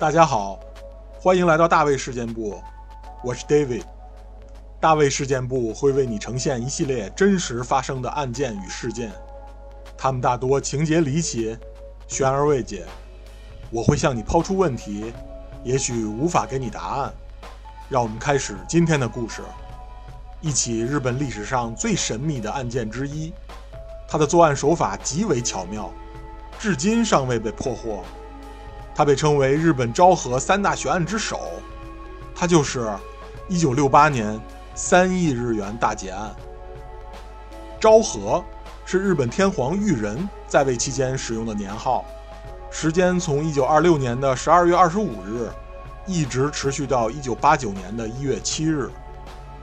大家好，欢迎来到大卫事件部，我是 David。大卫事件部会为你呈现一系列真实发生的案件与事件，他们大多情节离奇、悬而未解。我会向你抛出问题，也许无法给你答案。让我们开始今天的故事，一起日本历史上最神秘的案件之一。他的作案手法极为巧妙，至今尚未被破获。他被称为日本昭和三大悬案之首，他就是1968年三亿日元大劫案。昭和是日本天皇裕仁在位期间使用的年号，时间从1926年的12月25日一直持续到1989年的一月七日，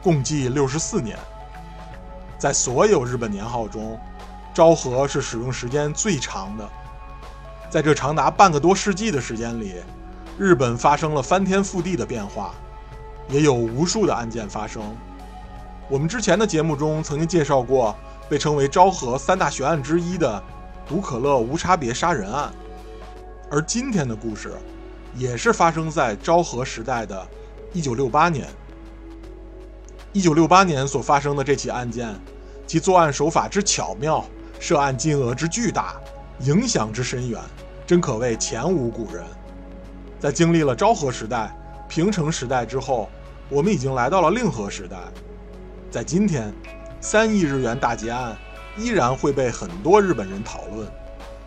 共计64年。在所有日本年号中，昭和是使用时间最长的。在这长达半个多世纪的时间里，日本发生了翻天覆地的变化，也有无数的案件发生。我们之前的节目中曾经介绍过被称为昭和三大悬案之一的毒可乐无差别杀人案，而今天的故事也是发生在昭和时代的1968年。1968年所发生的这起案件，其作案手法之巧妙，涉案金额之巨大。影响之深远，真可谓前无古人。在经历了昭和时代、平成时代之后，我们已经来到了令和时代。在今天，三亿日元大劫案依然会被很多日本人讨论，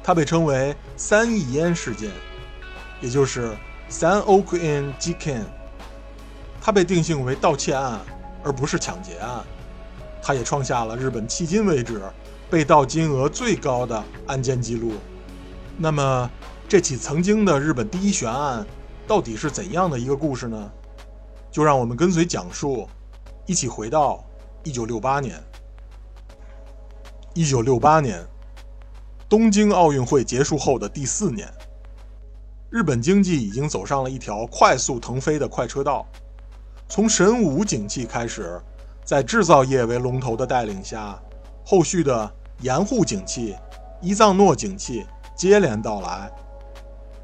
它被称为“三亿烟事件”，也就是三億円事件。它被定性为盗窃案，而不是抢劫案。它也创下了日本迄今为止。被盗金额最高的案件记录，那么这起曾经的日本第一悬案到底是怎样的一个故事呢？就让我们跟随讲述，一起回到一九六八年。一九六八年，东京奥运会结束后的第四年，日本经济已经走上了一条快速腾飞的快车道。从神武景气开始，在制造业为龙头的带领下，后续的。盐户景气、伊藏诺景气接连到来，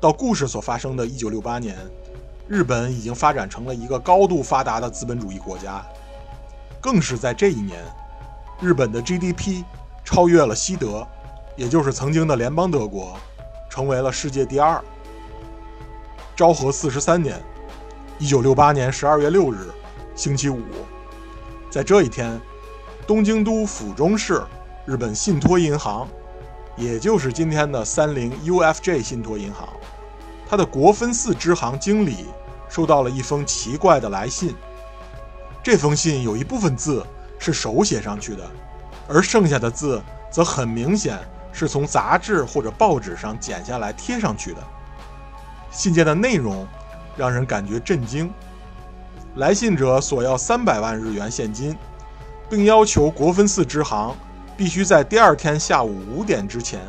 到故事所发生的1968年，日本已经发展成了一个高度发达的资本主义国家。更是在这一年，日本的 GDP 超越了西德，也就是曾经的联邦德国，成为了世界第二。昭和四十三年，1968年12月6日，星期五，在这一天，东京都府中市。日本信托银行，也就是今天的三菱 UFJ 信托银行，它的国分寺支行经理收到了一封奇怪的来信。这封信有一部分字是手写上去的，而剩下的字则很明显是从杂志或者报纸上剪下来贴上去的。信件的内容让人感觉震惊。来信者索要三百万日元现金，并要求国分寺支行。必须在第二天下午五点之前，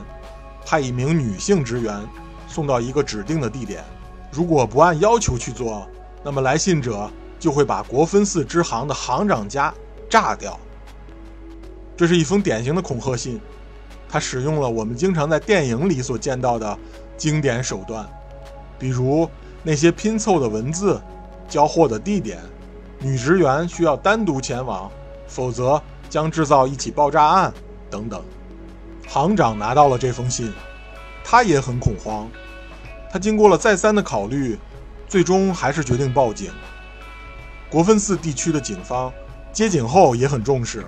派一名女性职员送到一个指定的地点。如果不按要求去做，那么来信者就会把国分寺支行的行长家炸掉。这是一封典型的恐吓信，它使用了我们经常在电影里所见到的经典手段，比如那些拼凑的文字、交货的地点、女职员需要单独前往，否则。将制造一起爆炸案，等等。行长拿到了这封信，他也很恐慌。他经过了再三的考虑，最终还是决定报警。国分寺地区的警方接警后也很重视，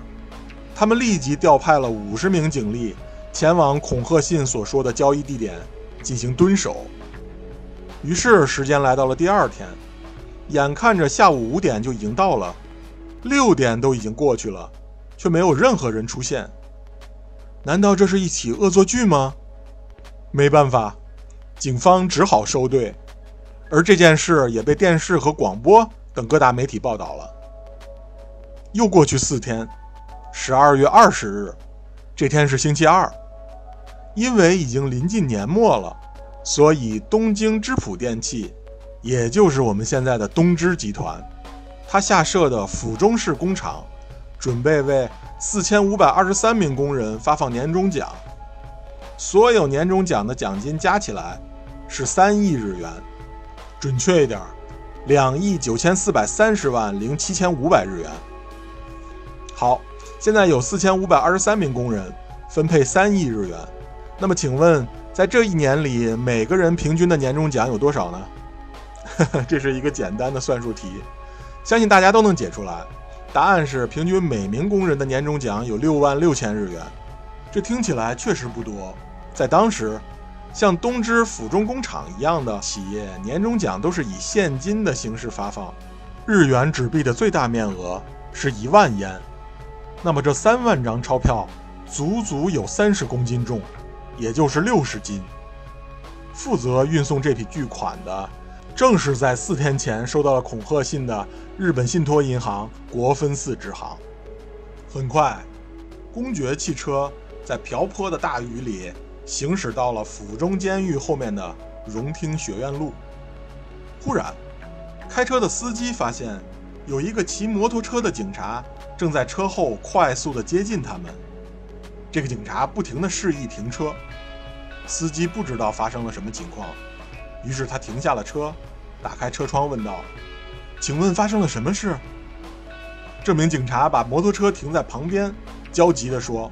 他们立即调派了五十名警力前往恐吓信所说的交易地点进行蹲守。于是时间来到了第二天，眼看着下午五点就已经到了，六点都已经过去了。却没有任何人出现，难道这是一起恶作剧吗？没办法，警方只好收队，而这件事也被电视和广播等各大媒体报道了。又过去四天，十二月二十日，这天是星期二，因为已经临近年末了，所以东京织浦电器，也就是我们现在的东芝集团，它下设的府中市工厂。准备为四千五百二十三名工人发放年终奖，所有年终奖的奖金加起来是三亿日元，准确一点，两亿九千四百三十万零七千五百日元。好，现在有四千五百二十三名工人，分配三亿日元。那么，请问，在这一年里，每个人平均的年终奖有多少呢？这是一个简单的算术题，相信大家都能解出来。答案是，平均每名工人的年终奖有六万六千日元。这听起来确实不多，在当时。像东芝府中工厂一样的企业，年终奖都是以现金的形式发放。日元纸币的最大面额是一万烟，那么这三万张钞票足足有三十公斤重，也就是六十斤。负责运送这笔巨款的，正是在四天前收到了恐吓信的日本信托银行国分寺支行。很快，公爵汽车在瓢泼的大雨里。行驶到了府中监狱后面的荣听学院路，忽然，开车的司机发现有一个骑摩托车的警察正在车后快速的接近他们。这个警察不停的示意停车，司机不知道发生了什么情况，于是他停下了车，打开车窗问道：“请问发生了什么事？”这名警察把摩托车停在旁边，焦急地说。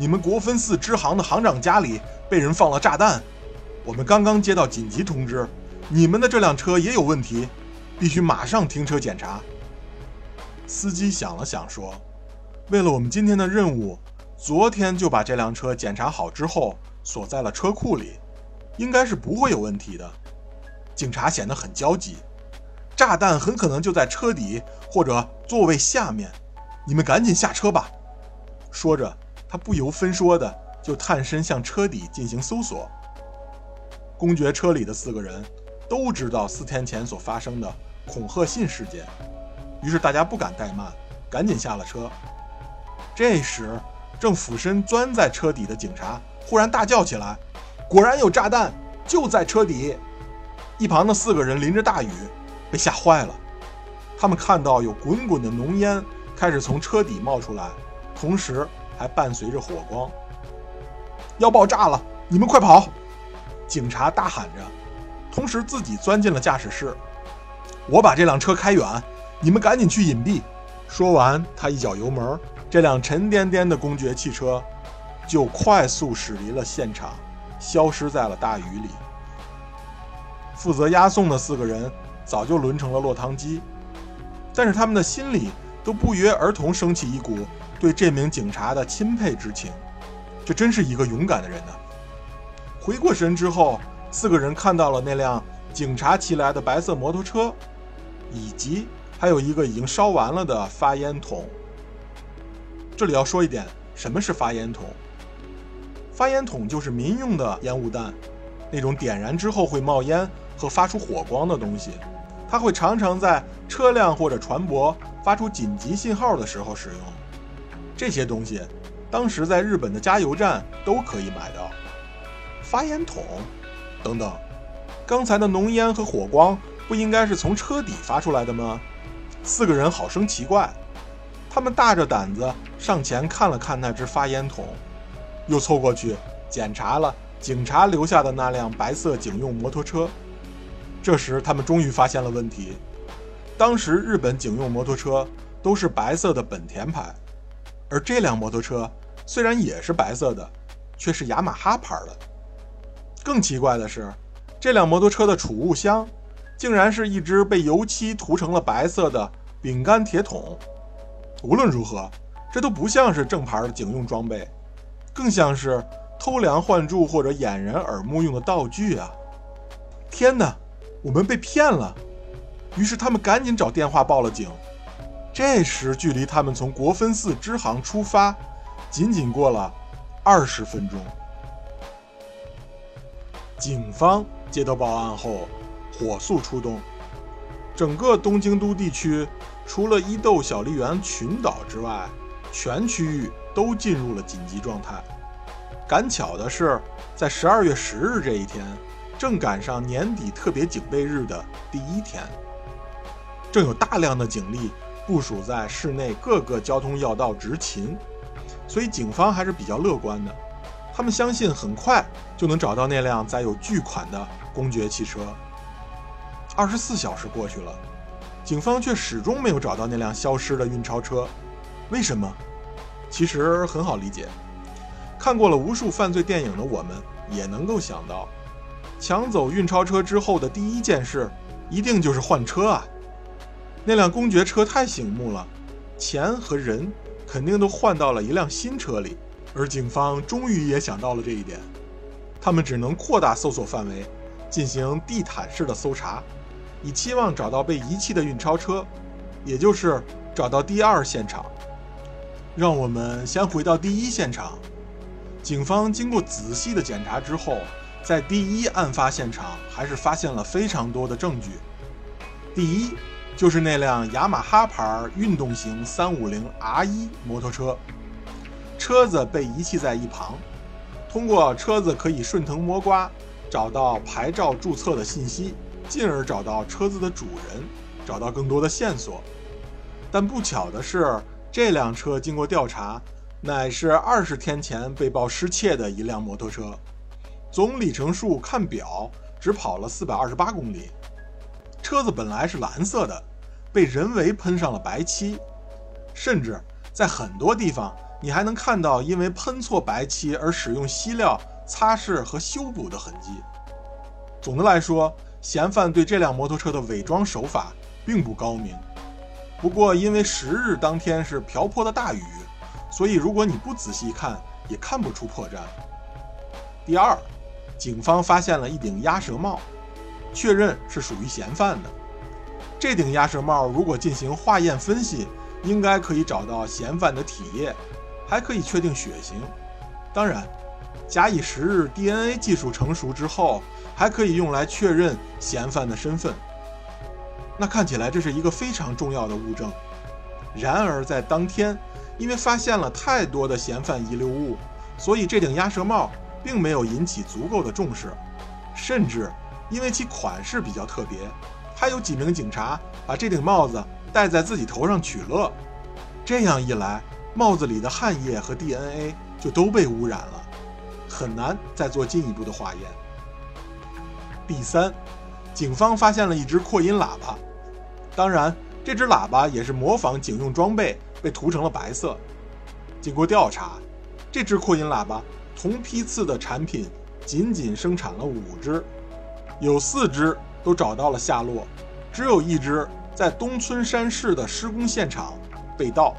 你们国分寺支行的行长家里被人放了炸弹，我们刚刚接到紧急通知，你们的这辆车也有问题，必须马上停车检查。司机想了想说：“为了我们今天的任务，昨天就把这辆车检查好之后锁在了车库里，应该是不会有问题的。”警察显得很焦急：“炸弹很可能就在车底或者座位下面，你们赶紧下车吧。”说着。他不由分说的就探身向车底进行搜索。公爵车里的四个人都知道四天前所发生的恐吓信事件，于是大家不敢怠慢，赶紧下了车。这时，正俯身钻在车底的警察忽然大叫起来：“果然有炸弹，就在车底！”一旁的四个人淋着大雨，被吓坏了。他们看到有滚滚的浓烟开始从车底冒出来，同时。还伴随着火光，要爆炸了！你们快跑！警察大喊着，同时自己钻进了驾驶室。我把这辆车开远，你们赶紧去隐蔽。说完，他一脚油门，这辆沉甸甸的公爵汽车就快速驶离了现场，消失在了大雨里。负责押送的四个人早就轮成了落汤鸡，但是他们的心里都不约而同升起一股。对这名警察的钦佩之情，这真是一个勇敢的人呢。回过神之后，四个人看到了那辆警察骑来的白色摩托车，以及还有一个已经烧完了的发烟筒。这里要说一点，什么是发烟筒？发烟筒就是民用的烟雾弹，那种点燃之后会冒烟和发出火光的东西，它会常常在车辆或者船舶发出紧急信号的时候使用。这些东西，当时在日本的加油站都可以买到。发烟筒，等等，刚才的浓烟和火光不应该是从车底发出来的吗？四个人好生奇怪，他们大着胆子上前看了看那只发烟筒，又凑过去检查了警察留下的那辆白色警用摩托车。这时，他们终于发现了问题：当时日本警用摩托车都是白色的本田牌。而这辆摩托车虽然也是白色的，却是雅马哈牌的。更奇怪的是，这辆摩托车的储物箱竟然是一只被油漆涂成了白色的饼干铁桶。无论如何，这都不像是正牌的警用装备，更像是偷梁换柱或者掩人耳目用的道具啊！天哪，我们被骗了！于是他们赶紧找电话报了警。这时，距离他们从国分寺支行出发，仅仅过了二十分钟。警方接到报案后，火速出动，整个东京都地区，除了伊豆小笠原群岛之外，全区域都进入了紧急状态。赶巧的是，在十二月十日这一天，正赶上年底特别警备日的第一天，正有大量的警力。部署在市内各个交通要道执勤，所以警方还是比较乐观的。他们相信很快就能找到那辆载有巨款的公爵汽车。二十四小时过去了，警方却始终没有找到那辆消失的运钞车。为什么？其实很好理解。看过了无数犯罪电影的我们，也能够想到，抢走运钞车之后的第一件事，一定就是换车啊！那辆公爵车太醒目了，钱和人肯定都换到了一辆新车里。而警方终于也想到了这一点，他们只能扩大搜索范围，进行地毯式的搜查，以期望找到被遗弃的运钞车，也就是找到第二现场。让我们先回到第一现场。警方经过仔细的检查之后，在第一案发现场还是发现了非常多的证据。第一，就是那辆雅马哈牌运动型 350R1 摩托车，车子被遗弃在一旁。通过车子可以顺藤摸瓜，找到牌照注册的信息，进而找到车子的主人，找到更多的线索。但不巧的是，这辆车经过调查。乃是二十天前被曝失窃的一辆摩托车，总里程数看表只跑了四百二十八公里。车子本来是蓝色的，被人为喷上了白漆，甚至在很多地方你还能看到因为喷错白漆而使用锡料擦拭和修补的痕迹。总的来说，嫌犯对这辆摩托车的伪装手法并不高明。不过，因为十日当天是瓢泼的大雨。所以，如果你不仔细看，也看不出破绽。第二，警方发现了一顶鸭舌帽，确认是属于嫌犯的。这顶鸭舌帽如果进行化验分析，应该可以找到嫌犯的体液，还可以确定血型。当然，假以时日，DNA 技术成熟之后，还可以用来确认嫌犯的身份。那看起来这是一个非常重要的物证。然而，在当天。因为发现了太多的嫌犯遗留物，所以这顶鸭舌帽并没有引起足够的重视，甚至因为其款式比较特别，还有几名警察把这顶帽子戴在自己头上取乐。这样一来，帽子里的汗液和 DNA 就都被污染了，很难再做进一步的化验。第三，警方发现了一只扩音喇叭，当然，这只喇叭也是模仿警用装备。被涂成了白色。经过调查，这只扩音喇叭同批次的产品仅仅生产了五只，有四只都找到了下落，只有一只在东村山市的施工现场被盗。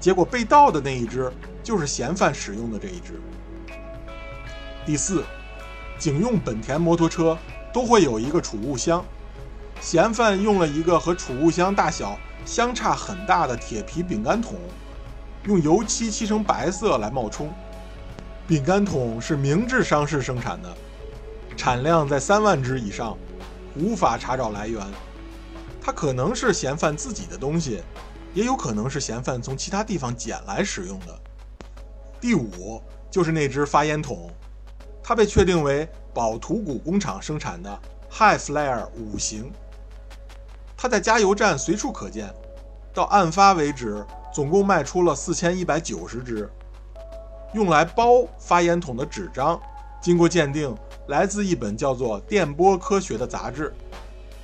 结果被盗的那一只就是嫌犯使用的这一只。第四，警用本田摩托车都会有一个储物箱，嫌犯用了一个和储物箱大小。相差很大的铁皮饼干桶，用油漆漆成白色来冒充。饼干桶是明治商事生产的，产量在三万只以上，无法查找来源。它可能是嫌犯自己的东西，也有可能是嫌犯从其他地方捡来使用的。第五就是那只发烟筒，它被确定为宝图谷工厂生产的 High Flyer 五型。它在加油站随处可见，到案发为止，总共卖出了四千一百九十支。用来包发烟筒的纸张，经过鉴定，来自一本叫做《电波科学》的杂志，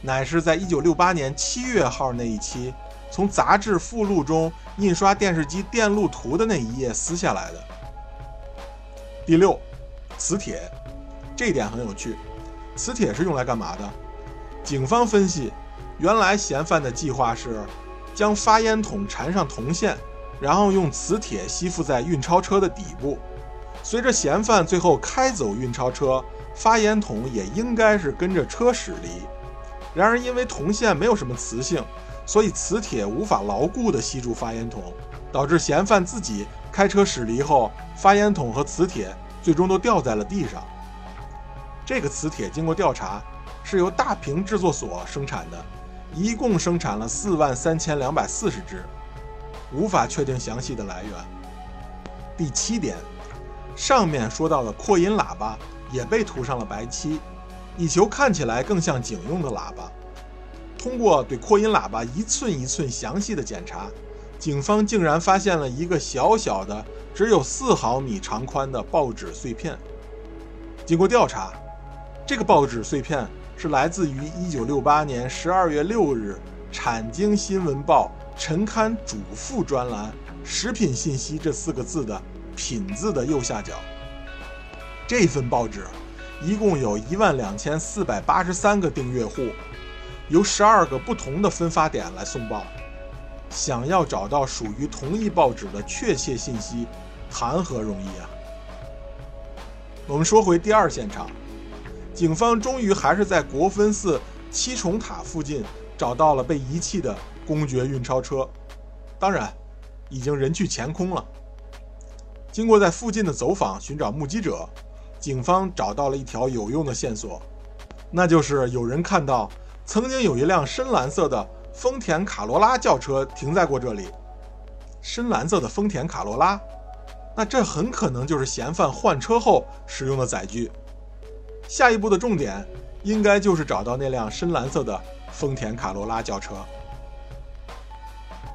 乃是在一九六八年七月号那一期从杂志附录中印刷电视机电路图的那一页撕下来的。第六，磁铁，这一点很有趣。磁铁是用来干嘛的？警方分析。原来嫌犯的计划是将发烟筒缠上铜线，然后用磁铁吸附在运钞车的底部。随着嫌犯最后开走运钞车，发烟筒也应该是跟着车驶离。然而因为铜线没有什么磁性，所以磁铁无法牢固地吸住发烟筒，导致嫌犯自己开车驶离后，发烟筒和磁铁最终都掉在了地上。这个磁铁经过调查，是由大平制作所生产的。一共生产了四万三千两百四十只，无法确定详细的来源。第七点，上面说到的扩音喇叭也被涂上了白漆，以求看起来更像警用的喇叭。通过对扩音喇叭一寸一寸详细的检查，警方竟然发现了一个小小的、只有四毫米长宽的报纸碎片。经过调查，这个报纸碎片。是来自于1968年12月6日《产经新闻报》晨刊主副专栏“食品信息”这四个字的“品”字的右下角。这份报纸一共有一万两千四百八十三个订阅户，由十二个不同的分发点来送报。想要找到属于同一报纸的确切信息，谈何容易啊！我们说回第二现场，警方终于还是在国分寺七重塔附近找到了被遗弃的公爵运钞车，当然，已经人去钱空了。经过在附近的走访寻找目击者，警方找到了一条有用的线索，那就是有人看到曾经有一辆深蓝色的丰田卡罗拉轿车停在过这里。深蓝色的丰田卡罗拉。那这很可能就是嫌犯换车后使用的载具。下一步的重点应该就是找到那辆深蓝色的丰田卡罗拉轿车。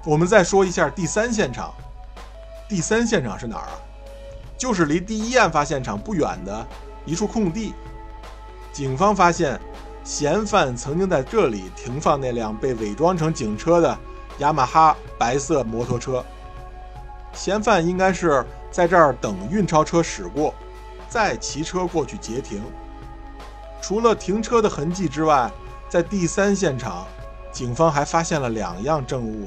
我们再说一下第三现场。第三现场是哪儿啊？就是离第一案发现场不远的一处空地。警方发现，嫌犯曾经在这里停放那辆被伪装成警车的雅马哈白色摩托车。嫌犯应该是。在这儿等运钞车驶过，再骑车过去截停。除了停车的痕迹之外，在第三现场，警方还发现了两样证物。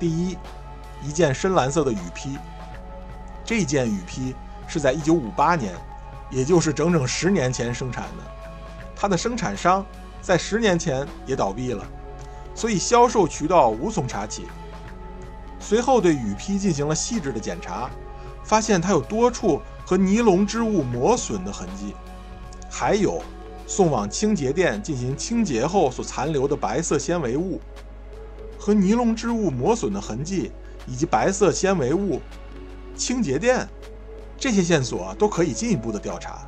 第一，一件深蓝色的雨披。这件雨披是在1958年，也就是整整十年前生产的。它的生产商在十年前也倒闭了，所以销售渠道无从查起。随后对雨披进行了细致的检查。发现它有多处和尼龙织物磨损的痕迹，还有送往清洁店进行清洁后所残留的白色纤维物，和尼龙织物磨损的痕迹以及白色纤维物，清洁店这些线索都可以进一步的调查。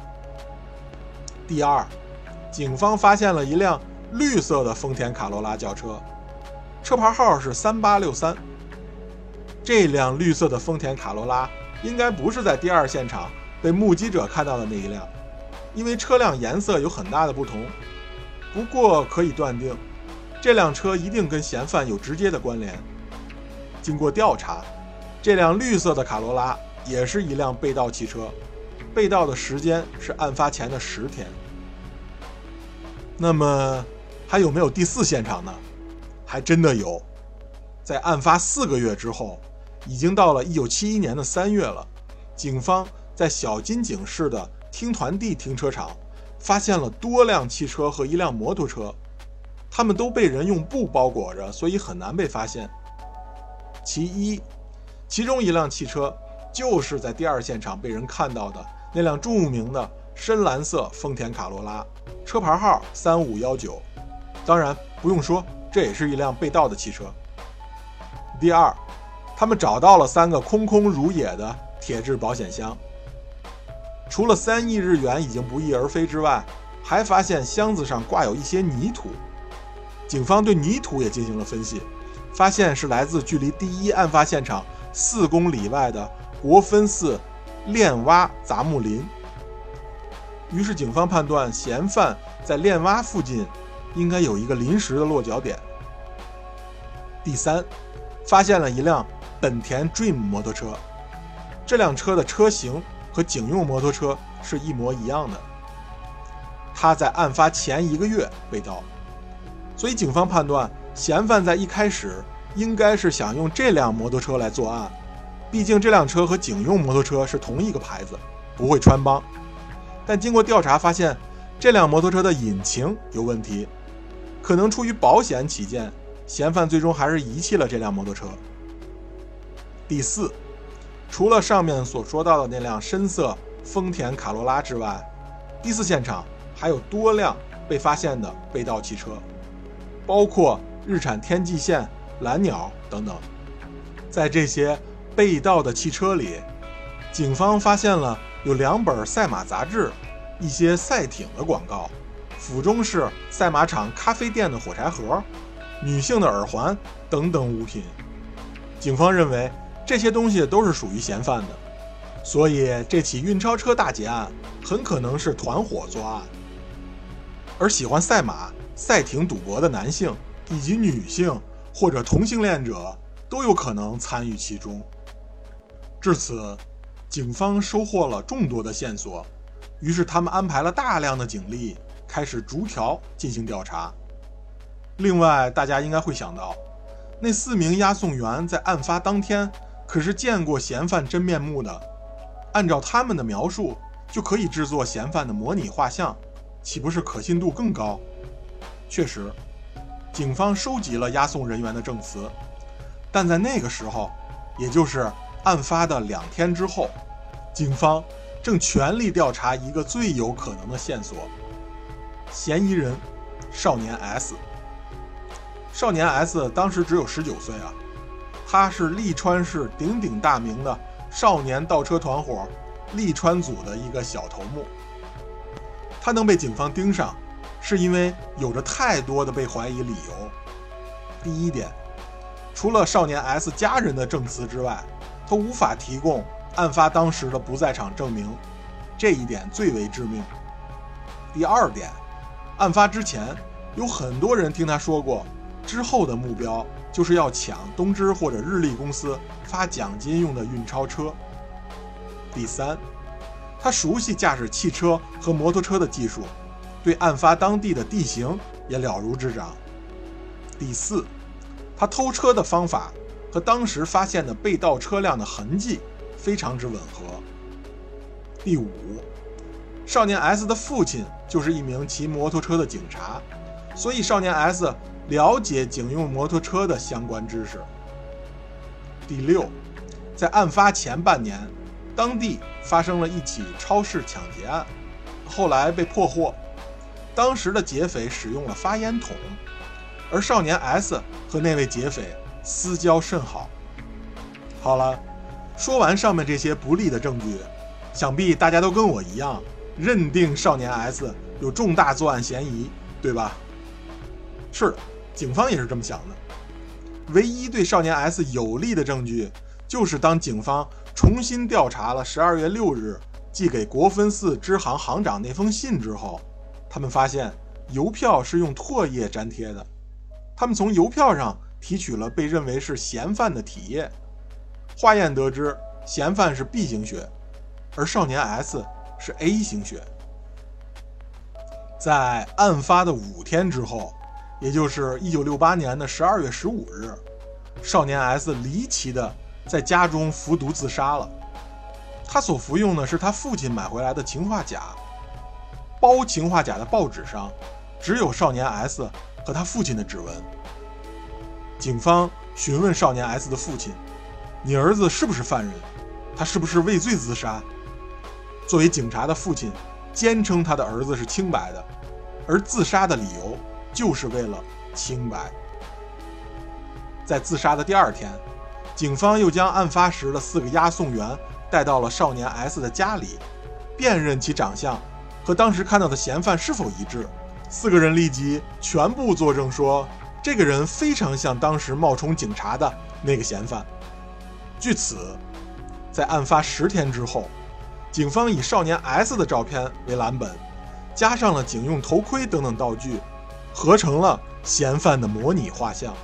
第二，警方发现了一辆绿色的丰田卡罗拉轿车，车牌号是三八六三。这辆绿色的丰田卡罗拉。应该不是在第二现场被目击者看到的那一辆，因为车辆颜色有很大的不同。不过可以断定，这辆车一定跟嫌犯有直接的关联。经过调查，这辆绿色的卡罗拉也是一辆被盗汽车，被盗的时间是案发前的十天。那么还有没有第四现场呢？还真的有，在案发四个月之后。已经到了一九七一年的三月了，警方在小金井市的听团地停车场发现了多辆汽车和一辆摩托车，他们都被人用布包裹着，所以很难被发现。其一，其中一辆汽车就是在第二现场被人看到的那辆著名的深蓝色丰田卡罗拉，车牌号三五幺九。当然不用说，这也是一辆被盗的汽车。第二。他们找到了三个空空如也的铁质保险箱，除了三亿日元已经不翼而飞之外，还发现箱子上挂有一些泥土。警方对泥土也进行了分析，发现是来自距离第一案发现场四公里外的国分寺练洼杂木林。于是，警方判断嫌犯在练洼附近应该有一个临时的落脚点。第三，发现了一辆。本田 Dream 摩托车，这辆车的车型和警用摩托车是一模一样的。它在案发前一个月被盗，所以警方判断嫌犯在一开始应该是想用这辆摩托车来作案。毕竟这辆车和警用摩托车是同一个牌子，不会穿帮。但经过调查发现，这辆摩托车的引擎有问题，可能出于保险起见，嫌犯最终还是遗弃了这辆摩托车。第四，除了上面所说到的那辆深色丰田卡罗拉之外，第四现场还有多辆被发现的被盗汽车，包括日产天际线、蓝鸟等等。在这些被盗的汽车里，警方发现了有两本赛马杂志、一些赛艇的广告，府中市赛马场咖啡店的火柴盒、女性的耳环等等物品。警方认为。这些东西都是属于嫌犯的，所以这起运钞车大劫案很可能是团伙作案。而喜欢赛马、赛艇赌博的男性以及女性或者同性恋者都有可能参与其中。至此，警方收获了众多的线索，于是他们安排了大量的警力，开始逐条进行调查。另外，大家应该会想到，那四名押送员在案发当天可是见过嫌犯真面目的，按照他们的描述，就可以制作嫌犯的模拟画像，岂不是可信度更高？确实，警方收集了押送人员的证词，但在那个时候，也就是案发的两天之后，警方正全力调查一个最有可能的线索：嫌疑人少年 S。少年 S 当时只有十九岁啊，他是利川市鼎鼎大名的少年盗车团伙利川组的一个小头目。他能被警方盯上，是因为有着太多的被怀疑理由。第一点，除了少年 S 家人的证词之外，他无法提供案发当时的不在场证明，这一点最为致命。第二点，案发之前有很多人听他说过。之后的目标就是要抢东芝或者日立公司发奖金用的运钞车。第三，他熟悉驾驶汽车和摩托车的技术，对案发当地的地形也了如指掌。第四，他偷车的方法和当时发现的被盗车辆的痕迹非常之吻合。第五，少年 S 的父亲就是一名骑摩托车的警察，所以少年 S。了解警用摩托车的相关知识。第六，在案发前半年，当地发生了一起超市抢劫案，后来被破获。当时的劫匪使用了发烟筒，而少年 S 和那位劫匪私交甚好。好了，说完上面这些不利的证据，想必大家都跟我一样，认定少年 S 有重大作案嫌疑，对吧？是。警方也是这么想的，唯一对少年 S 有利的证据，就是当警方重新调查了十二月六日寄给国分寺支行行长那封信之后，他们发现邮票是用唾液粘贴的，他们从邮票上提取了被认为是嫌犯的体液，化验得知嫌犯是 B 型血，而少年 S 是 A 型血。在案发的五天之后。也就是一九六八年的十二月十五日，少年 S 离奇的在家中服毒自杀了。他所服用的是他父亲买回来的氰化钾，包氰化钾的报纸上只有少年 S 和他父亲的指纹。警方询问少年 S 的父亲：“你儿子是不是犯人？他是不是畏罪自杀？”作为警察的父亲坚称他的儿子是清白的，而自杀的理由。就是为了清白。在自杀的第二天，警方又将案发时的四个押送员带到了少年 S 的家里，辨认其长相和当时看到的嫌犯是否一致。四个人立即全部作证说，这个人非常像当时冒充警察的那个嫌犯。据此，在案发十天之后，警方以少年 S 的照片为蓝本，加上了警用头盔等等道具。合成了嫌犯的模拟画像，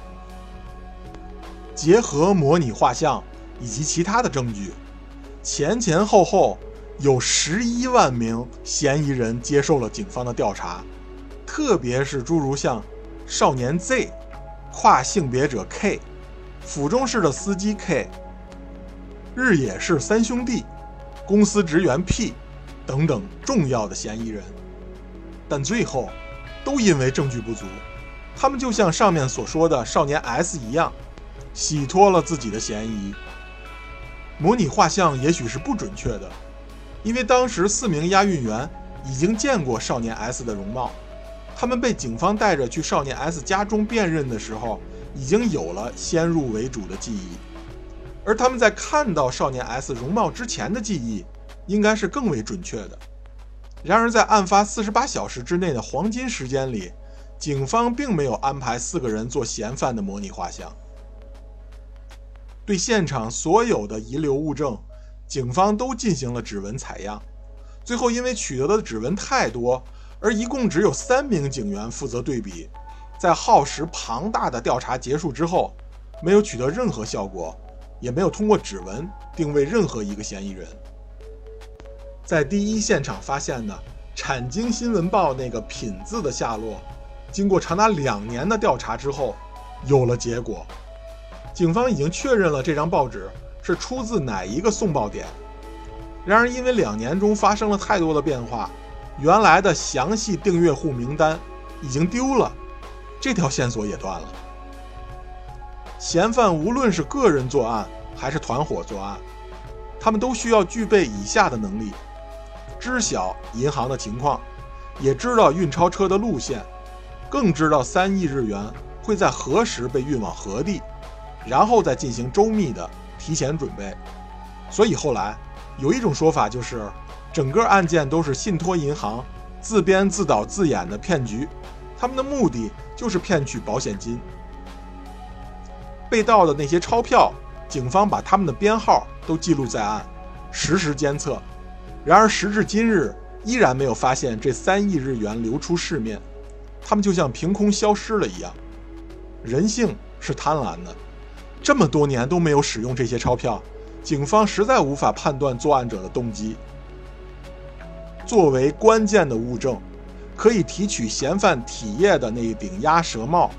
结合模拟画像以及其他的证据，前前后后有十一万名嫌疑人接受了警方的调查，特别是诸如像少年 Z、跨性别者 K、府中市的司机 K、日野市三兄弟、公司职员 P 等等重要的嫌疑人，但最后。都因为证据不足，他们就像上面所说的少年 S 一样，洗脱了自己的嫌疑。模拟画像也许是不准确的，因为当时四名押运员已经见过少年 S 的容貌，他们被警方带着去少年 S 家中辨认的时候，已经有了先入为主的记忆，而他们在看到少年 S 容貌之前的记忆，应该是更为准确的。然而，在案发四十八小时之内的黄金时间里，警方并没有安排四个人做嫌犯的模拟画像。对现场所有的遗留物证，警方都进行了指纹采样。最后，因为取得的指纹太多，而一共只有三名警员负责对比，在耗时庞大的调查结束之后，没有取得任何效果，也没有通过指纹定位任何一个嫌疑人。在第一现场发现的《产经新闻报》那个“品”字的下落，经过长达两年的调查之后，有了结果。警方已经确认了这张报纸是出自哪一个送报点。然而，因为两年中发生了太多的变化，原来的详细订阅户名单已经丢了，这条线索也断了。嫌犯无论是个人作案还是团伙作案，他们都需要具备以下的能力。知晓银行的情况，也知道运钞车的路线，更知道三亿日元会在何时被运往何地，然后再进行周密的提前准备。所以后来有一种说法就是，整个案件都是信托银行自编自导自演的骗局，他们的目的就是骗取保险金。被盗的那些钞票，警方把他们的编号都记录在案，实时监测。然而时至今日，依然没有发现这三亿日元流出市面，他们就像凭空消失了一样。人性是贪婪的，这么多年都没有使用这些钞票，警方实在无法判断作案者的动机。作为关键的物证，可以提取嫌犯体液的那一顶鸭舌帽，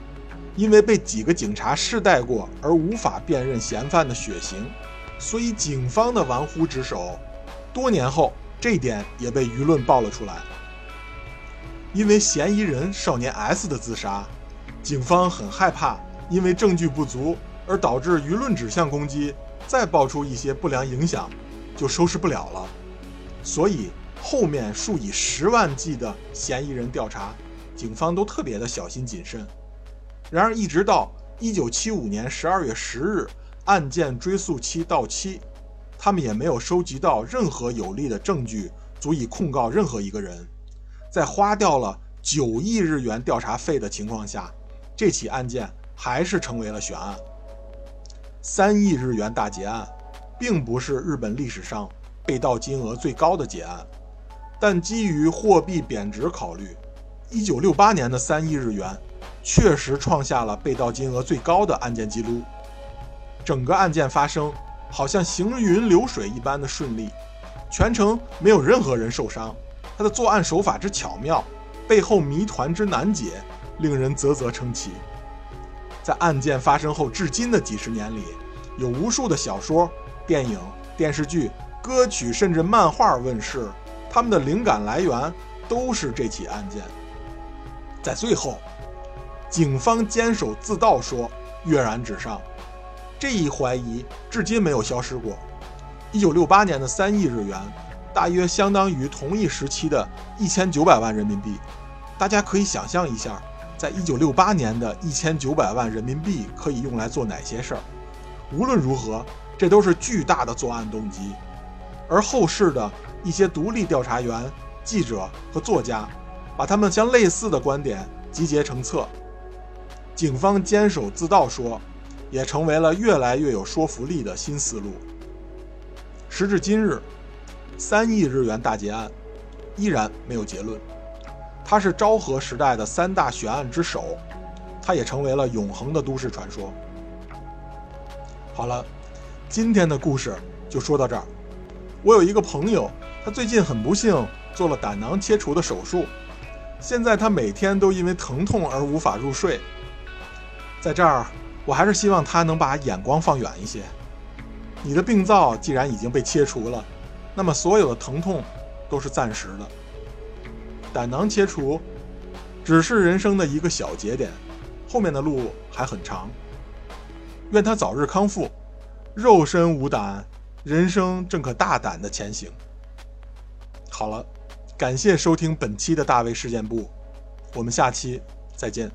因为被几个警察试戴过而无法辨认嫌犯的血型，所以警方的玩忽职守。多年后，这一点也被舆论爆了出来。因为嫌疑人少年 S 的自杀，警方很害怕，因为证据不足而导致舆论指向攻击，再爆出一些不良影响，就收拾不了了。所以后面数以十万计的嫌疑人调查，警方都特别的小心谨慎。然而，一直到一九七五年十二月十日，案件追诉期到期。他们也没有收集到任何有力的证据，足以控告任何一个人。在花掉了九亿日元调查费的情况下，这起案件还是成为了悬案。三亿日元大劫案，并不是日本历史上被盗金额最高的劫案，但基于货币贬值考虑，一九六八年的三亿日元确实创下了被盗金额最高的案件记录。整个案件发生。好像行云流水一般的顺利，全程没有任何人受伤。他的作案手法之巧妙，背后谜团之难解，令人啧啧称奇。在案件发生后至今的几十年里，有无数的小说、电影、电视剧、歌曲，甚至漫画问世，他们的灵感来源都是这起案件。在最后，警方坚守自盗说跃然纸上。这一怀疑至今没有消失过。一九六八年的三亿日元，大约相当于同一时期的一千九百万人民币。大家可以想象一下，在一九六八年的一千九百万人民币可以用来做哪些事儿？无论如何，这都是巨大的作案动机。而后世的一些独立调查员、记者和作家，把他们相类似的观点集结成册。警方坚守自盗说。也成为了越来越有说服力的新思路。时至今日，三亿日元大劫案依然没有结论。它是昭和时代的三大悬案之首，它也成为了永恒的都市传说。好了，今天的故事就说到这儿。我有一个朋友，他最近很不幸做了胆囊切除的手术，现在他每天都因为疼痛而无法入睡。在这儿。我还是希望他能把眼光放远一些。你的病灶既然已经被切除了，那么所有的疼痛都是暂时的。胆囊切除只是人生的一个小节点，后面的路还很长。愿他早日康复，肉身无胆，人生正可大胆的前行。好了，感谢收听本期的大卫事件簿，我们下期再见。